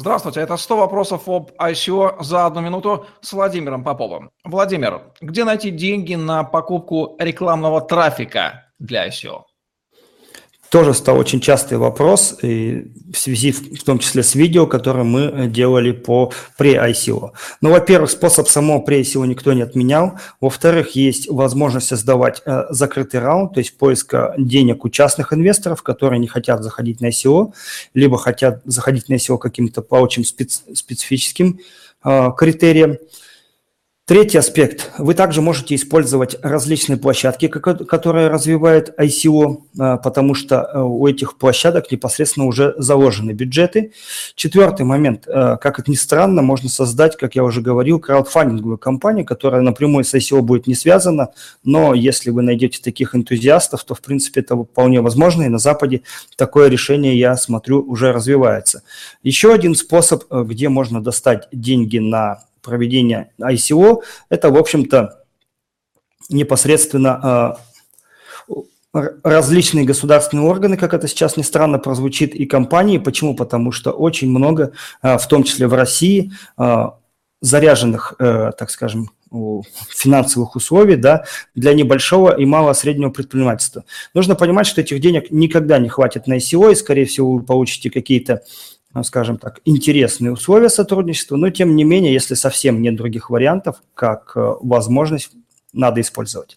Здравствуйте, это 100 вопросов об ICO за одну минуту с Владимиром Поповым. Владимир, где найти деньги на покупку рекламного трафика для ICO? Тоже стал очень частый вопрос и в связи в том числе с видео, которое мы делали по pre-ICO. Ну, во-первых, способ самого pre-ICO никто не отменял. Во-вторых, есть возможность создавать э, закрытый раунд, то есть поиска денег у частных инвесторов, которые не хотят заходить на ICO, либо хотят заходить на ICO каким-то по очень специ- специфическим э, критериям. Третий аспект. Вы также можете использовать различные площадки, которые развивают ICO, а, потому что э, у этих площадок непосредственно уже заложены бюджеты. Четвертый момент. Э, как это ни странно, можно создать, как я уже говорил, краудфандинговую компанию, которая напрямую с ICO будет не связана, но если вы найдете таких энтузиастов, то, в принципе, это вполне возможно, и на Западе такое решение, я смотрю, уже развивается. Еще один способ, э, где можно достать деньги на проведения ICO, это, в общем-то, непосредственно а, различные государственные органы, как это сейчас не странно прозвучит, и компании. Почему? Потому что очень много, а, в том числе в России, а, заряженных, э, так скажем, финансовых условий да, для небольшого и малого среднего предпринимательства. Нужно понимать, что этих денег никогда не хватит на ICO, и, скорее всего, вы получите какие-то скажем так, интересные условия сотрудничества, но тем не менее, если совсем нет других вариантов, как э, возможность надо использовать.